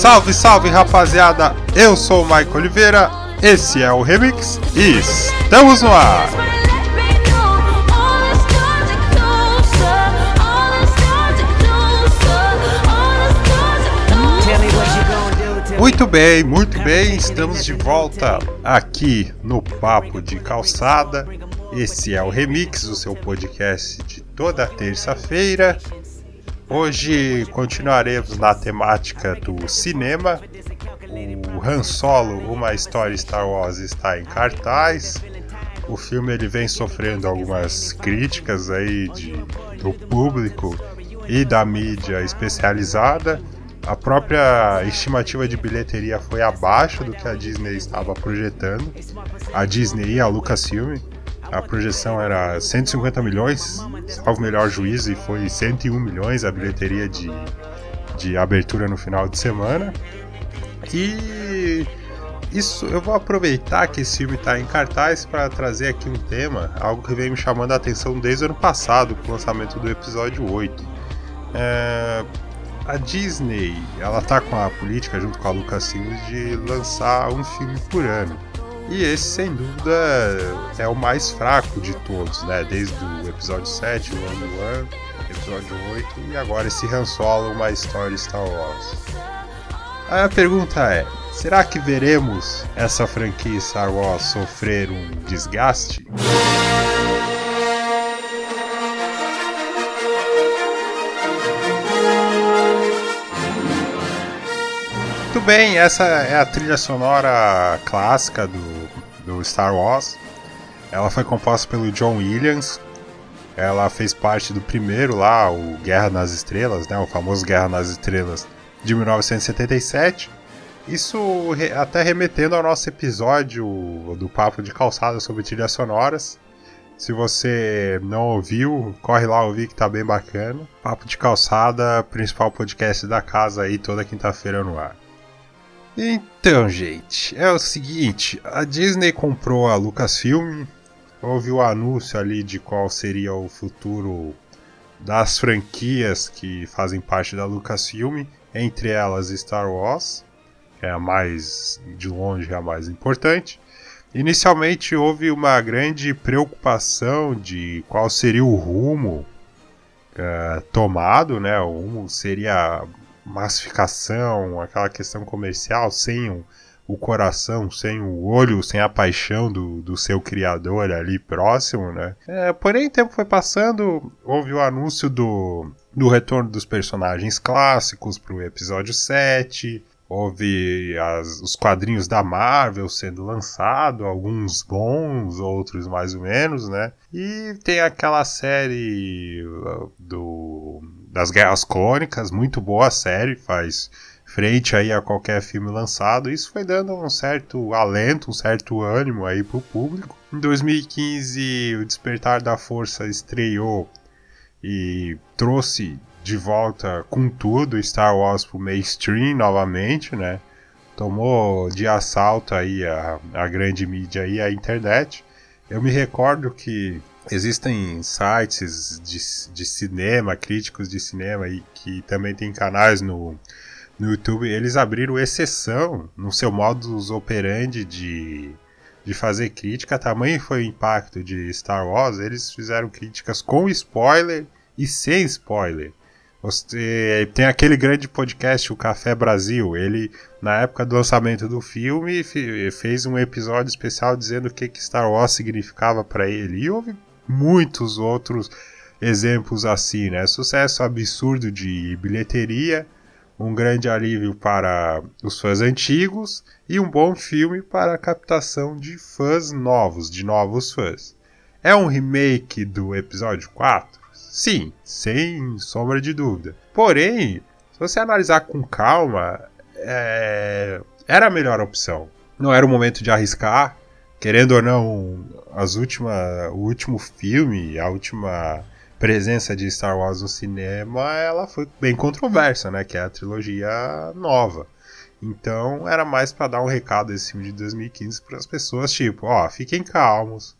Salve, salve rapaziada! Eu sou o Mike Oliveira, esse é o Remix e estamos no ar! Muito bem, muito bem, estamos de volta aqui no Papo de Calçada. Esse é o Remix, o seu podcast de toda terça-feira. Hoje continuaremos na temática do cinema. O Han Solo, uma história Star Wars, está em cartaz. O filme ele vem sofrendo algumas críticas aí de, do público e da mídia especializada. A própria estimativa de bilheteria foi abaixo do que a Disney estava projetando. A Disney e a Lucasfilm a projeção era 150 milhões, salvo melhor juízo, e foi 101 milhões a bilheteria de, de abertura no final de semana. E isso eu vou aproveitar que esse filme está em cartaz para trazer aqui um tema, algo que vem me chamando a atenção desde o ano passado, com o lançamento do episódio 8. É, a Disney, ela tá com a política junto com a Lucasfilm de lançar um filme por ano. E esse, sem dúvida, é o mais fraco de todos, né? Desde o episódio 7, o One One, episódio 8 e agora esse Han Solo, uma história Star Wars. Aí a pergunta é: será que veremos essa franquia Star Wars sofrer um desgaste? Muito bem, essa é a trilha sonora clássica do, do Star Wars. Ela foi composta pelo John Williams. Ela fez parte do primeiro lá, o Guerra nas Estrelas, né, o famoso Guerra nas Estrelas de 1977. Isso até remetendo ao nosso episódio do Papo de Calçada sobre trilhas sonoras. Se você não ouviu, corre lá ouvir que tá bem bacana. Papo de Calçada, principal podcast da casa aí toda quinta-feira no ar. Então, gente, é o seguinte: a Disney comprou a Lucasfilm, houve o anúncio ali de qual seria o futuro das franquias que fazem parte da Lucasfilm, entre elas Star Wars, que é a mais, de longe, a mais importante. Inicialmente houve uma grande preocupação de qual seria o rumo uh, tomado, né? O rumo seria massificação, aquela questão comercial, sem o, o coração, sem o olho, sem a paixão do, do seu criador ali próximo, né? É, porém, o tempo foi passando, houve o anúncio do, do retorno dos personagens clássicos para o episódio 7. Houve as, os quadrinhos da Marvel sendo lançados, alguns bons, outros mais ou menos, né? E tem aquela série uh, do das Guerras Clônicas, muito boa a série, faz frente aí a qualquer filme lançado. Isso foi dando um certo alento, um certo ânimo aí pro público. Em 2015, o Despertar da Força estreou e trouxe de volta com tudo Star Wars pro mainstream novamente, né? Tomou de assalto aí a, a grande mídia e a internet. Eu me recordo que Existem sites de, de cinema, críticos de cinema, e que também tem canais no, no YouTube. Eles abriram exceção no seu modus operandi de, de fazer crítica. Tamanho foi o impacto de Star Wars. Eles fizeram críticas com spoiler e sem spoiler. Você tem aquele grande podcast, o Café Brasil. Ele, na época do lançamento do filme, fez um episódio especial dizendo o que, que Star Wars significava para ele. E houve muitos outros exemplos assim, né? Sucesso absurdo de bilheteria, um grande alívio para os fãs antigos e um bom filme para a captação de fãs novos, de novos fãs. É um remake do episódio 4? Sim, sem sombra de dúvida. Porém, se você analisar com calma, é... era a melhor opção. Não era o momento de arriscar, querendo ou não, as últimas, o último filme, a última presença de Star Wars no cinema, ela foi bem controversa, né? Que é a trilogia nova. Então era mais para dar um recado esse filme de 2015 para as pessoas, tipo, ó, fiquem calmos,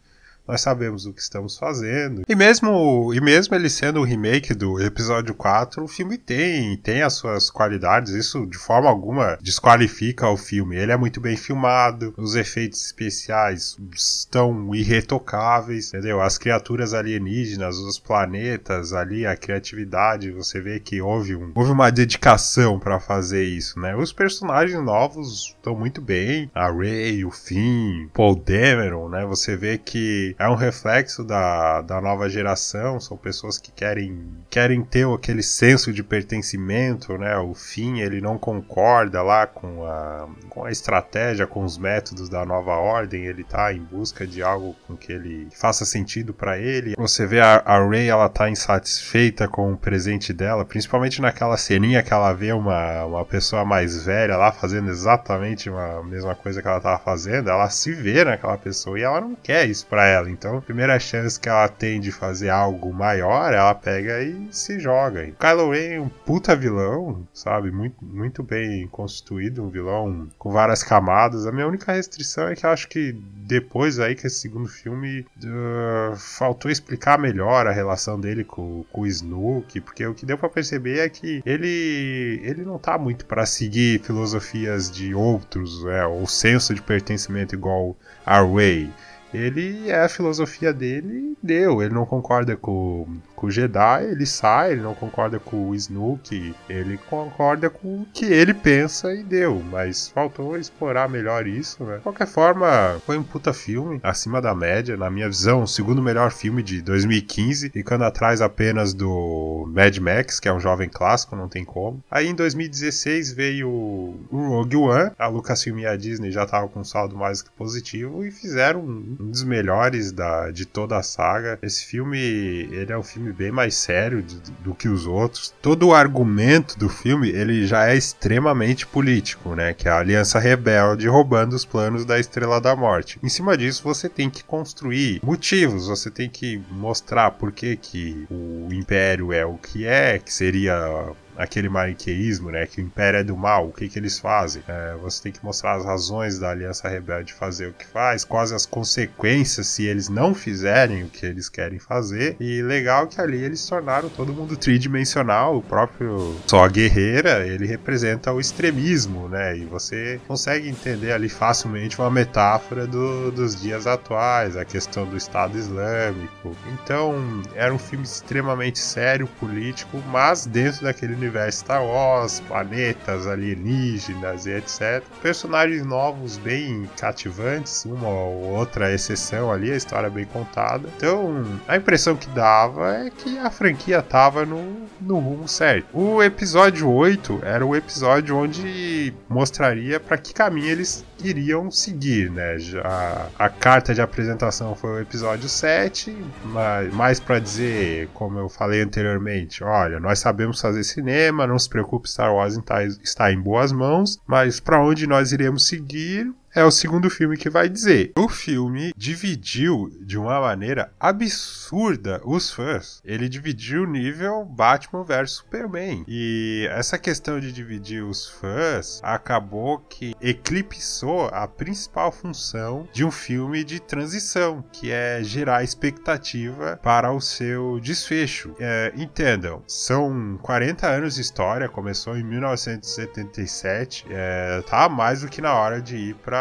nós sabemos o que estamos fazendo. E mesmo, e mesmo ele sendo o remake do episódio 4, o filme tem, tem as suas qualidades, isso de forma alguma desqualifica o filme. Ele é muito bem filmado, os efeitos especiais estão irretocáveis, entendeu? As criaturas alienígenas, os planetas ali, a criatividade, você vê que houve, um, houve uma dedicação para fazer isso, né? Os personagens novos estão muito bem, a Ray, o Finn, Paul Dameron, né? Você vê que é um reflexo da, da nova geração, são pessoas que querem, querem ter aquele senso de pertencimento, né? O Finn, ele não concorda lá com a, com a estratégia, com os métodos da nova ordem, ele tá em busca de algo com que ele faça sentido para ele. Você vê a, a Ray, ela tá insatisfeita com o presente dela, principalmente naquela ceninha que ela vê uma, uma pessoa mais velha lá fazendo exatamente a mesma coisa que ela tava fazendo, ela se vê naquela pessoa e ela não quer isso para ela. Então, a primeira chance que ela tem de fazer algo maior, ela pega e se joga. E Kylo Ren é um puta vilão, sabe? Muito, muito bem constituído, um vilão com várias camadas. A minha única restrição é que eu acho que depois aí que esse segundo filme uh, faltou explicar melhor a relação dele com, com o Snook, porque o que deu para perceber é que ele ele não tá muito para seguir filosofias de outros, é, o senso de pertencimento igual a Ray ele é a filosofia dele deu. Ele não concorda com, com o Jedi, ele sai, ele não concorda com o Snook, ele concorda com o que ele pensa e deu. Mas faltou explorar melhor isso, né? De qualquer forma, foi um puta filme, acima da média, na minha visão, o segundo melhor filme de 2015, ficando atrás apenas do Mad Max, que é um jovem clássico, não tem como. Aí em 2016 veio o Rogue One, a Lucasfilm e a Disney já estavam com um saldo mais que positivo e fizeram um dos melhores da, de toda a saga. Esse filme, ele é um filme bem mais sério do, do, que os outros. Todo o argumento do filme, ele já é extremamente político, né? Que é a Aliança Rebelde roubando os planos da Estrela da Morte. Em cima disso, você tem que construir motivos, você tem que mostrar por que, que o Império é o que é, que seria aquele maniqueísmo, né? Que o Império é do mal, o que, que eles fazem? É, você tem que mostrar as razões da Aliança Rebelde fazer o que faz, quais as consequências se eles não fizerem o que eles querem fazer. E legal que ali eles tornaram todo mundo tridimensional, o próprio só guerreira, ele representa o extremismo, né? E você consegue entender ali facilmente uma metáfora do, dos dias atuais, a questão do Estado Islâmico. Então, era um filme extremamente sério, político, mas dentro daquele universo Star Wars, planetas alienígenas e etc. Personagens novos bem cativantes, uma ou outra exceção ali, a história bem contada. Então, a impressão que dava é que a franquia tava no, no rumo certo. O episódio 8 era o episódio onde mostraria para que caminho eles iriam seguir, né? Já a carta de apresentação foi o episódio 7, mas mais para dizer, como eu falei anteriormente, olha, nós sabemos fazer cinema, não se preocupe, Star Wars está em boas mãos, mas para onde nós iremos seguir é o segundo filme que vai dizer. O filme dividiu de uma maneira absurda os fãs. Ele dividiu o nível Batman vs Superman. E essa questão de dividir os fãs acabou que eclipsou a principal função de um filme de transição, que é gerar expectativa para o seu desfecho. É, entendam, são 40 anos de história, começou em 1977, é, tá mais do que na hora de ir para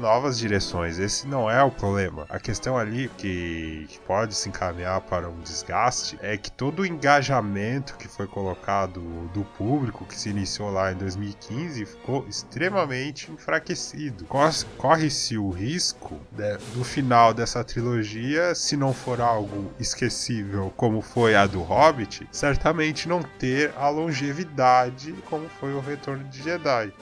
novas direções. Esse não é o problema. A questão ali que, que pode se encaminhar para um desgaste é que todo o engajamento que foi colocado do público, que se iniciou lá em 2015, ficou extremamente enfraquecido. Corre-se o risco né, do final dessa trilogia, se não for algo esquecível como foi a do Hobbit, certamente não ter a longevidade como foi o Retorno de Jedi.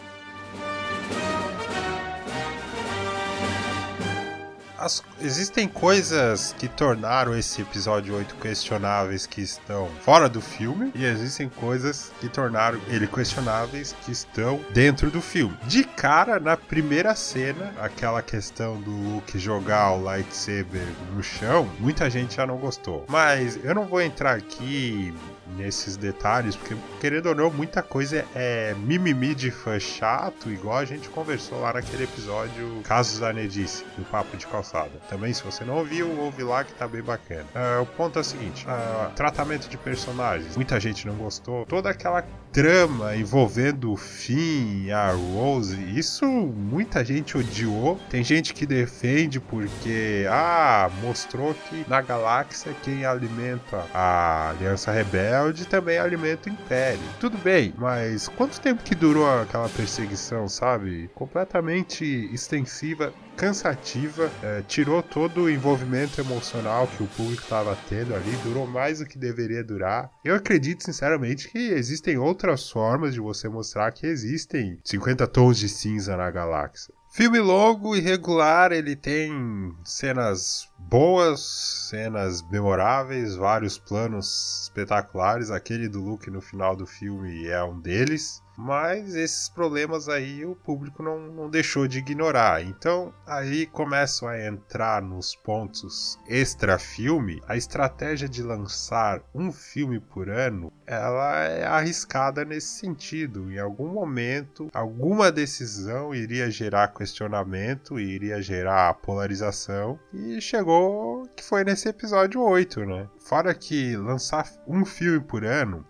As, existem coisas que tornaram esse episódio 8 questionáveis que estão fora do filme, e existem coisas que tornaram ele questionáveis que estão dentro do filme. De cara, na primeira cena, aquela questão do Luke jogar o lightsaber no chão, muita gente já não gostou. Mas eu não vou entrar aqui nesses detalhes, porque, querendo ou não, muita coisa é mimimi de fã chato, igual a gente conversou lá naquele episódio Casos da Nedice, do Papo de Calçada. Também, se você não ouviu, ouve lá que tá bem bacana. Uh, o ponto é o seguinte: uh, tratamento de personagens. Muita gente não gostou. Toda aquela trama envolvendo o Finn e a Rose, isso muita gente odiou. Tem gente que defende porque, ah, mostrou que na galáxia quem alimenta a Aliança Rebelde também alimenta o Império. Tudo bem, mas quanto tempo que durou aquela perseguição, sabe? Completamente extensiva cansativa, é, tirou todo o envolvimento emocional que o público estava tendo ali, durou mais do que deveria durar. Eu acredito sinceramente que existem outras formas de você mostrar que existem 50 tons de cinza na galáxia. Filme longo e regular, ele tem cenas boas, cenas memoráveis, vários planos espetaculares. Aquele do Luke no final do filme é um deles. Mas esses problemas aí o público não, não deixou de ignorar. Então aí começam a entrar nos pontos extra-filme. A estratégia de lançar um filme por ano ela é arriscada nesse sentido. Em algum momento, alguma decisão iria gerar questionamento, iria gerar polarização. E chegou que foi nesse episódio 8, né? Fora que lançar um filme por ano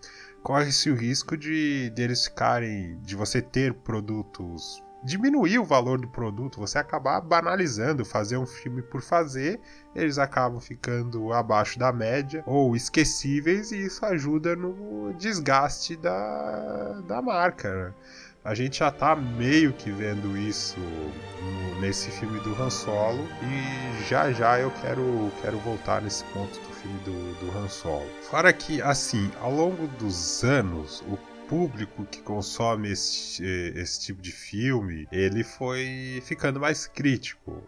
corre-se o risco de deles ficarem, de você ter produtos diminuir o valor do produto, você acabar banalizando, fazer um filme por fazer, eles acabam ficando abaixo da média ou esquecíveis e isso ajuda no desgaste da, da marca. Né? A gente já tá meio que vendo isso no, nesse filme do Han Solo e já já eu quero, quero voltar nesse ponto do filme do, do Han Solo. Fora que, assim, ao longo dos anos, o público que consome esse, esse tipo de filme, ele foi ficando mais crítico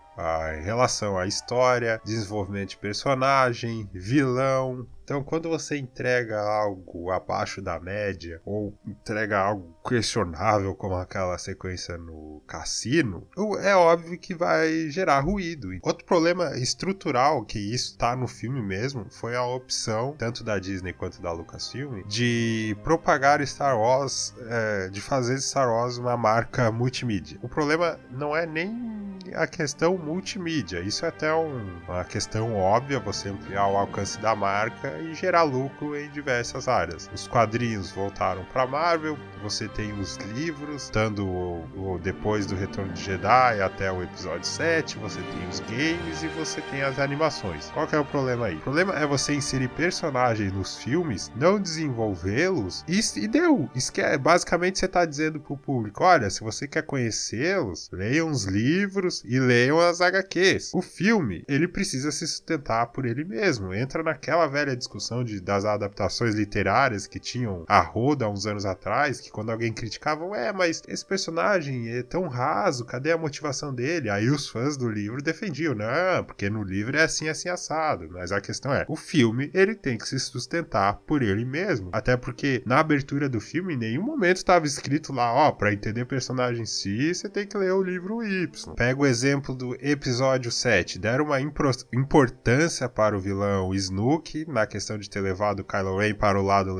em relação à história, desenvolvimento de personagem, vilão. Então, quando você entrega algo abaixo da média ou entrega algo questionável, como aquela sequência no cassino, é óbvio que vai gerar ruído. Outro problema estrutural, que isso está no filme mesmo, foi a opção, tanto da Disney quanto da Lucasfilm, de propagar Star Wars, é, de fazer Star Wars uma marca multimídia. O problema não é nem a questão multimídia. Isso é até um, uma questão óbvia, você ampliar o alcance da marca e gerar lucro em diversas áreas. Os quadrinhos voltaram para Marvel, você tem os livros, dando o, o, depois do Retorno de Jedi até o episódio 7, você tem os games e você tem as animações. Qual que é o problema aí? O problema é você inserir personagens nos filmes, não desenvolvê-los e, e deu. Isso que é, basicamente você está dizendo pro público, olha, se você quer conhecê-los, leiam os livros, e leiam as HQs. O filme, ele precisa se sustentar por ele mesmo. Entra naquela velha discussão de, das adaptações literárias que tinham a roda uns anos atrás, que quando alguém criticava, ué, mas esse personagem é tão raso, cadê a motivação dele? Aí os fãs do livro defendiam, não, porque no livro é assim, assim, assado. Mas a questão é, o filme, ele tem que se sustentar por ele mesmo. Até porque na abertura do filme, em nenhum momento estava escrito lá, ó, pra entender personagem si, você tem que ler o livro Y. Pega o exemplo do episódio 7, deram uma importância para o vilão Snook na questão de ter levado Kylo Ren para o lado,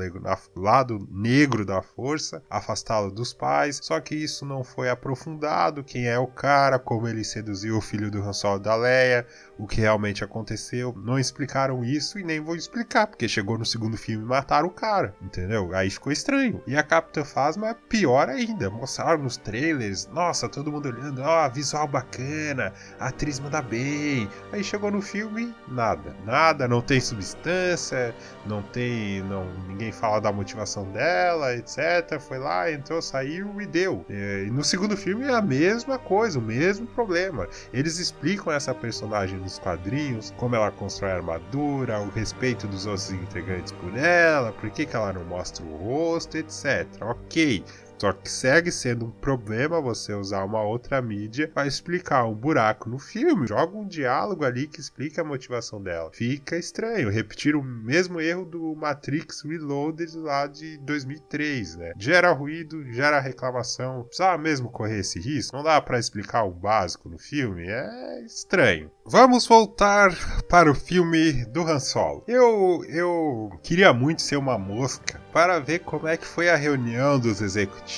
lado negro da força, afastá-lo dos pais, só que isso não foi aprofundado, quem é o cara, como ele seduziu o filho do Han Solo da Leia, o que realmente aconteceu, não explicaram isso e nem vou explicar, porque chegou no segundo filme e mataram o cara, entendeu? Aí ficou estranho. E a Capitã Phasma é pior ainda, mostraram nos trailers, nossa, todo mundo olhando, ó, oh, visual bacana, bacana, a atriz manda bem. Aí chegou no filme, nada. Nada, não tem substância, não tem. não ninguém fala da motivação dela, etc. Foi lá, entrou, saiu e deu. E no segundo filme é a mesma coisa, o mesmo problema. Eles explicam essa personagem nos quadrinhos, como ela constrói a armadura, o respeito dos outros integrantes por ela, por que, que ela não mostra o rosto, etc. Ok Só que segue sendo um problema você usar uma outra mídia para explicar um buraco no filme. Joga um diálogo ali que explica a motivação dela. Fica estranho repetir o mesmo erro do Matrix Reloaded lá de 2003, né? Gera ruído, gera reclamação. Precisava mesmo correr esse risco? Não dá para explicar o básico no filme? É estranho. Vamos voltar para o filme do Han Solo. Eu, eu queria muito ser uma mosca para ver como é que foi a reunião dos executivos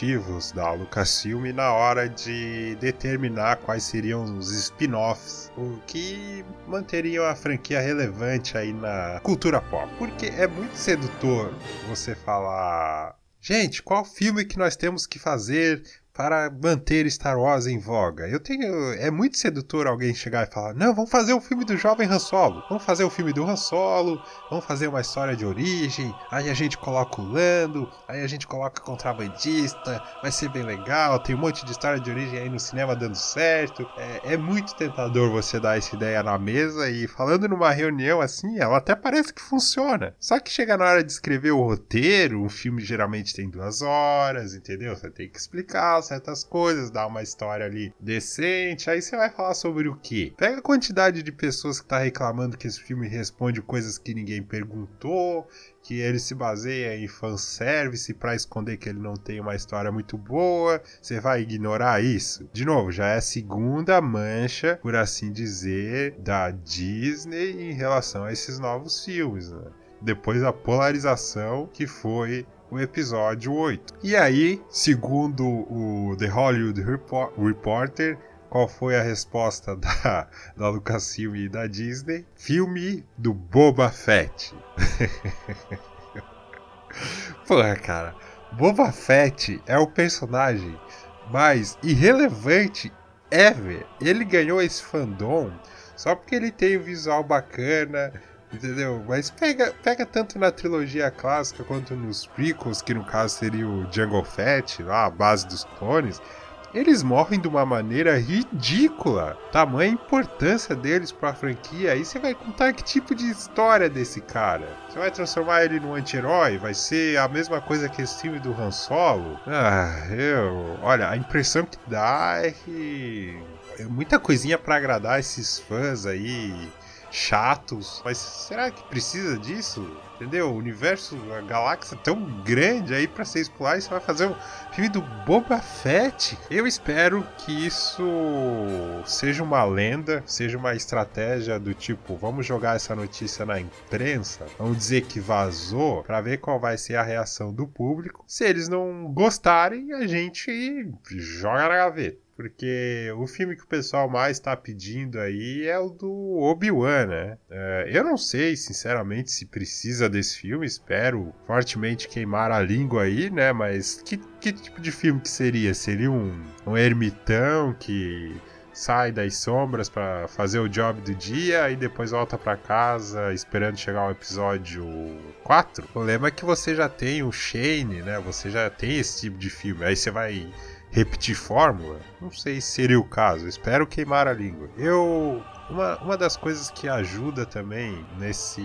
da Lucasfilm na hora de determinar quais seriam os spin-offs, o que manteriam a franquia relevante aí na cultura pop. Porque é muito sedutor você falar Gente, qual filme que nós temos que fazer para manter Star Wars em voga. Eu tenho. É muito sedutor alguém chegar e falar: não, vamos fazer o um filme do jovem Han Solo. Vamos fazer o um filme do Han Solo, vamos fazer uma história de origem. Aí a gente coloca o Lando, aí a gente coloca contrabandista, vai ser bem legal. Tem um monte de história de origem aí no cinema dando certo. É, é muito tentador você dar essa ideia na mesa e falando numa reunião assim, ela até parece que funciona. Só que chega na hora de escrever o roteiro, um filme geralmente tem duas horas, entendeu? Você tem que explicar certas coisas, dar uma história ali decente. Aí você vai falar sobre o quê? Pega a quantidade de pessoas que tá reclamando que esse filme responde coisas que ninguém perguntou, que ele se baseia em fanservice para esconder que ele não tem uma história muito boa. Você vai ignorar isso? De novo, já é a segunda mancha, por assim dizer, da Disney em relação a esses novos filmes, né? Depois da polarização que foi o episódio 8. E aí, segundo o The Hollywood Reporter, qual foi a resposta da, da Lucasfilm e da Disney? Filme do Boba Fett. Porra, cara. Boba Fett é o personagem mais irrelevante ever. Ele ganhou esse fandom só porque ele tem o visual bacana, Entendeu? Mas pega, pega tanto na trilogia clássica quanto nos prequels, que no caso seria o Jungle Fett, lá, a base dos clones. Eles morrem de uma maneira ridícula. Tamanha importância deles para a franquia. Aí você vai contar que tipo de história desse cara? Você vai transformar ele num anti-herói? Vai ser a mesma coisa que esse filme do Han Solo? Ah, eu. Olha, a impressão que dá é que. É muita coisinha para agradar esses fãs aí chatos. Mas será que precisa disso? Entendeu? O universo, a galáxia tão grande aí para ser explorar e você vai fazer um filme do Boba Fett? Eu espero que isso seja uma lenda, seja uma estratégia do tipo, vamos jogar essa notícia na imprensa, vamos dizer que vazou, para ver qual vai ser a reação do público. Se eles não gostarem, a gente joga na gaveta. Porque o filme que o pessoal mais está pedindo aí é o do Obi-Wan, né? É, eu não sei, sinceramente, se precisa desse filme. Espero fortemente queimar a língua aí, né? Mas que, que tipo de filme que seria? Seria um, um ermitão que sai das sombras para fazer o job do dia e depois volta para casa esperando chegar o episódio 4. O problema é que você já tem o Shane, né? Você já tem esse tipo de filme. Aí você vai repetir fórmula? Não sei se seria o caso, espero queimar a língua. Eu. Uma, uma das coisas que ajuda também nesse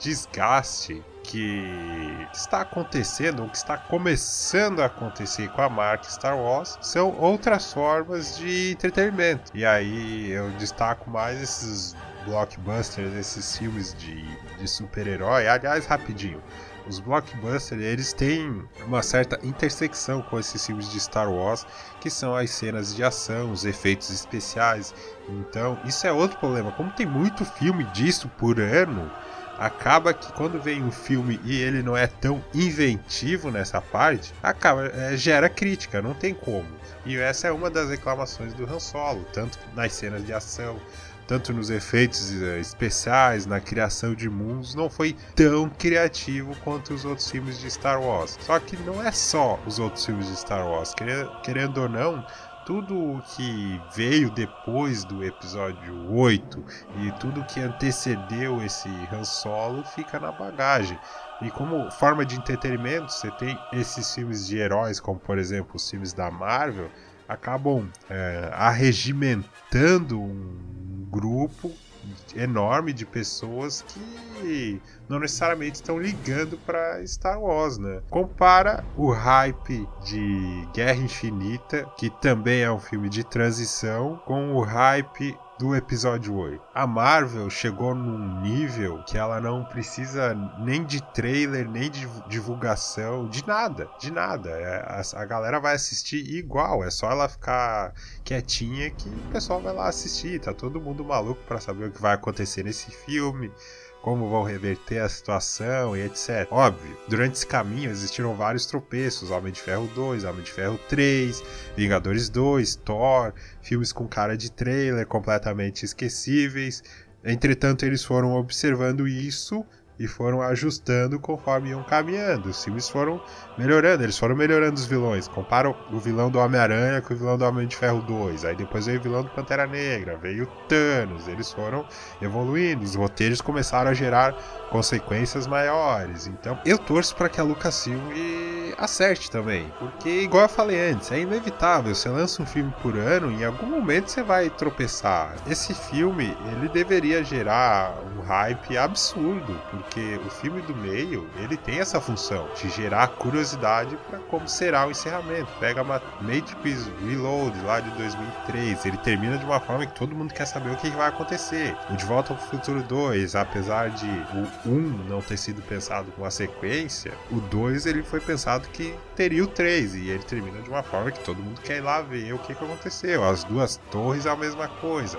desgaste que está acontecendo, ou que está começando a acontecer com a marca Star Wars, são outras formas de entretenimento. E aí eu destaco mais esses blockbusters, esses filmes de, de super-herói. Aliás, rapidinho os blockbusters eles têm uma certa intersecção com esses filmes de Star Wars, que são as cenas de ação, os efeitos especiais. Então, isso é outro problema. Como tem muito filme disso por ano, acaba que quando vem um filme e ele não é tão inventivo nessa parte, acaba é, gera crítica, não tem como. E essa é uma das reclamações do Han Solo, tanto nas cenas de ação, tanto nos efeitos eh, especiais, na criação de mundos, não foi tão criativo quanto os outros filmes de Star Wars. Só que não é só os outros filmes de Star Wars, querendo ou não, tudo o que veio depois do episódio 8 e tudo que antecedeu esse Han Solo fica na bagagem. E como forma de entretenimento, você tem esses filmes de heróis, como por exemplo os filmes da Marvel, acabam é, arregimentando um grupo enorme de pessoas que não necessariamente estão ligando para Star Wars, né? Compara o hype de Guerra Infinita, que também é um filme de transição, com o hype do episódio 8. A Marvel chegou num nível que ela não precisa nem de trailer, nem de divulgação, de nada, de nada. É, a, galera vai assistir igual, é só ela ficar quietinha que o pessoal vai lá assistir. Tá todo mundo maluco para saber o que vai acontecer nesse filme como vão reverter a situação e etc. Óbvio, durante esse caminho existiram vários tropeços: Homem de Ferro 2, Homem de Ferro 3, Vingadores 2, Thor, filmes com cara de trailer completamente esquecíveis. Entretanto, eles foram observando isso e foram ajustando conforme iam caminhando. Os filmes foram melhorando, eles foram melhorando os vilões. Compara o vilão do Homem-Aranha com o vilão do Homem de Ferro 2. Aí depois veio o vilão do Pantera Negra, veio o Thanos. Eles foram evoluindo, os roteiros começaram a gerar consequências maiores. Então eu torço para que a Lucasfilm acerte também. Porque, igual eu falei antes, é inevitável. Você lança um filme por ano, em algum momento você vai tropeçar. Esse filme, ele deveria gerar um hype absurdo, porque o filme do meio, ele tem essa função de gerar curiosidade para como será o encerramento. Pega uma Matrix Reload lá de 2003, ele termina de uma forma que todo mundo quer saber o que vai acontecer. O De Volta ao Futuro 2, apesar de o 1 não ter sido pensado com a sequência, o 2 ele foi pensado que teria o 3 e ele termina de uma forma que todo mundo quer ir lá ver o que, que aconteceu. As duas torres é a mesma coisa.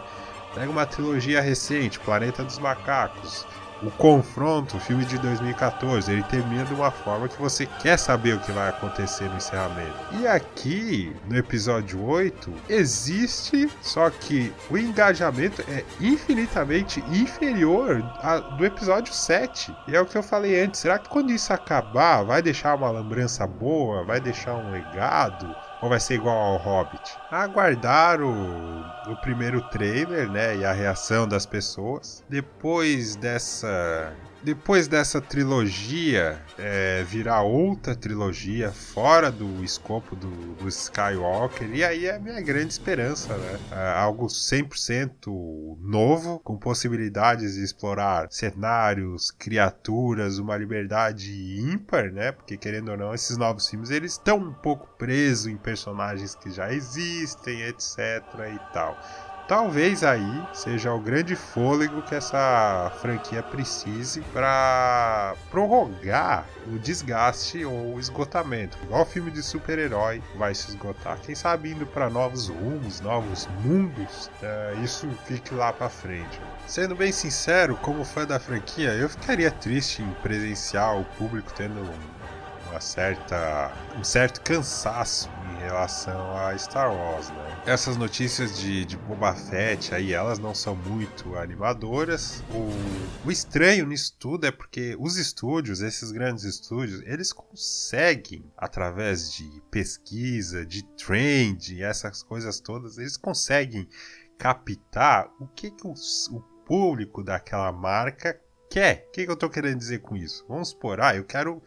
Pega uma trilogia recente, Planeta dos Macacos o confronto, o filme de 2014, ele termina de uma forma que você quer saber o que vai acontecer no encerramento. E aqui, no episódio 8, existe, só que o engajamento é infinitamente inferior a, do episódio 7. E é o que eu falei antes, será que quando isso acabar, vai deixar uma lembrança boa, vai deixar um legado? Ou vai ser igual ao Hobbit? Aguardar o, o primeiro trailer, né? E a reação das pessoas. Depois dessa depois dessa trilogia é, virar outra trilogia fora do escopo do, do, Skywalker, e aí é a minha grande esperança, né? É algo 100% novo, com possibilidades de explorar cenários, criaturas, uma liberdade ímpar, né? Porque querendo ou não, esses novos filmes eles estão um pouco presos em personagens que já existem, etc e tal. Talvez aí seja o grande fôlego que essa franquia precise para prorrogar o desgaste ou o esgotamento. Igual filme de super-herói vai se esgotar. Quem sabe indo para novos rumos, novos mundos, é, isso fique lá para frente. Sendo bem sincero, como fã da franquia, eu ficaria triste em presenciar o público tendo uma certa, um certo cansaço em relação a Star Wars, né? Essas notícias de, de Boba Fett aí, elas não são muito animadoras. O, o estranho nisso tudo é porque os estúdios, esses grandes estúdios, eles conseguem, através de pesquisa, de trend, essas coisas todas, eles conseguem captar o que, que o, público daquela marca quer. O que, que eu estou querendo dizer com isso? Vamos supor, ah, eu quero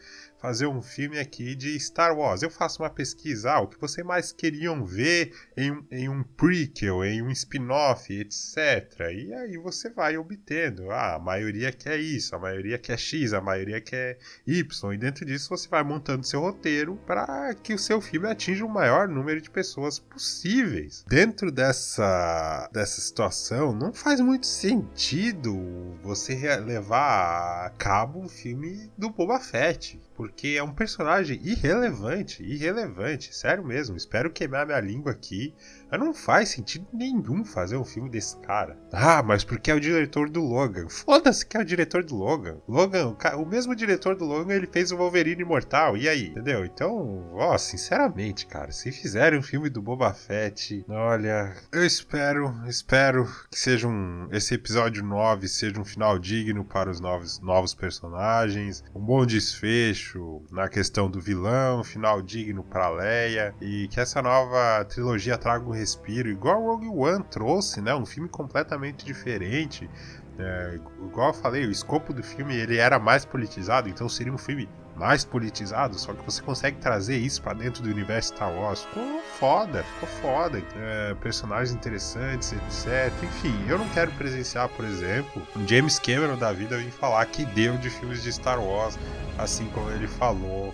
fazer um filme aqui de Star Wars. Eu faço uma pesquisa, ah, o que vocês mais queriam ver em, em um prequel, em um spin-off, etc. E aí você vai obtendo. Ah, a maioria quer isso, a maioria quer X, a maioria quer Y. E dentro disso você vai montando seu roteiro para que o seu filme atinja o maior número de pessoas possíveis. Dentro dessa, dessa situação, não faz muito sentido você levar a cabo um filme do Boba Fett. Porque é um personagem irrelevante, irrelevante, sério mesmo. Espero queimar minha língua aqui não faz sentido nenhum fazer um filme desse cara. Ah, mas porque é o diretor do Logan. Foda-se que é o diretor do Logan. Logan, o mesmo diretor do Logan, ele fez o Wolverine Imortal. E aí? Entendeu? Então, ó, sinceramente, cara, se fizerem um filme do Boba Fett, olha, eu espero, espero que seja um. Esse episódio 9 seja um final digno para os novos, novos personagens. Um bom desfecho na questão do vilão, um final digno para Leia. E que essa nova trilogia traga um respiro, igual Rogue One trouxe, né? Um filme completamente diferente. É, igual eu falei, o escopo do filme ele era mais politizado, então seria um filme mais politizado, só que você consegue trazer isso para dentro do universo Star Wars. Ficou foda, ficou foda. É, personagens interessantes, etc. Enfim, eu não quero presenciar, por exemplo, um James Cameron da vida vir falar que deu de filmes de Star Wars, assim como ele falou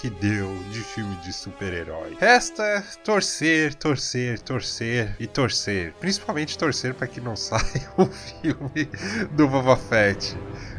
que deu de filme de super-herói. Resta torcer, torcer, torcer e torcer. Principalmente torcer para que não saia o filme do Boba Fett.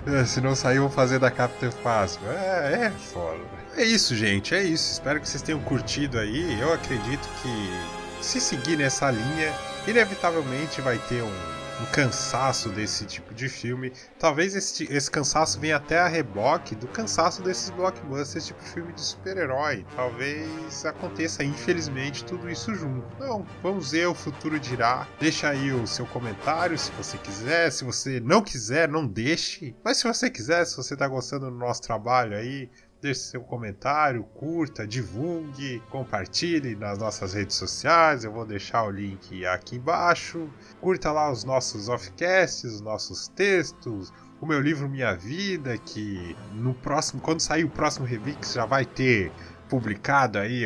É, se não sair, vão fazer da Capitã Fácil. É, é foda. É isso, gente. É isso. Espero que vocês tenham curtido aí. Eu acredito que se seguir nessa linha, inevitavelmente vai ter um um cansaço desse tipo de filme. Talvez esse, esse cansaço venha até a reboque do cansaço desses blockbusters, tipo filme de super-herói. Talvez aconteça, infelizmente, tudo isso junto. Não, vamos ver, o futuro dirá. Deixa aí o seu comentário se você quiser. Se você não quiser, não deixe. Mas se você quiser, se você está gostando do nosso trabalho aí, deixe seu comentário, curta, divulgue, compartilhe nas nossas redes sociais. Eu vou deixar o link aqui embaixo. Curta lá os nossos offcasts, os nossos textos, o meu livro Minha Vida, que no próximo, quando sair o próximo Revix já vai ter publicado aí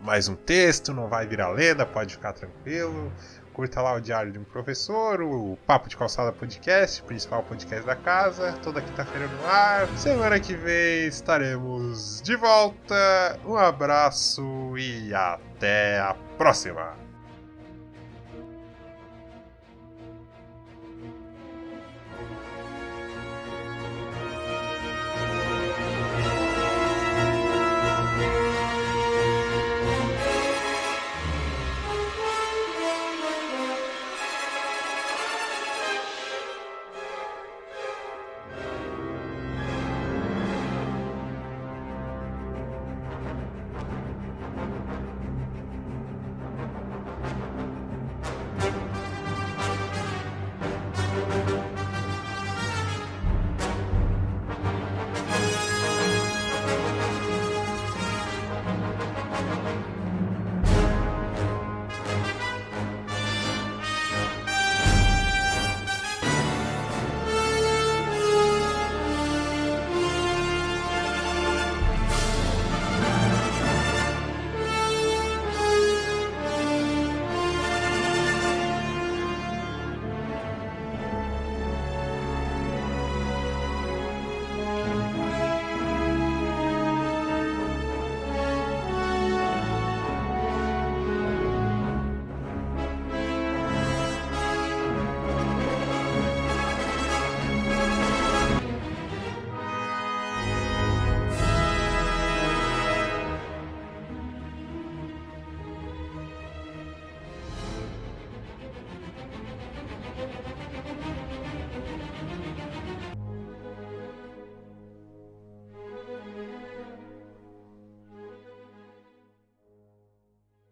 mais um texto, não vai virar lenda, pode ficar tranquilo. Curta lá o Diário de um Professor, o Papo de Calçada Podcast, principal podcast da casa, toda quinta-feira no ar. Semana que vem estaremos de volta. Um abraço e até a próxima!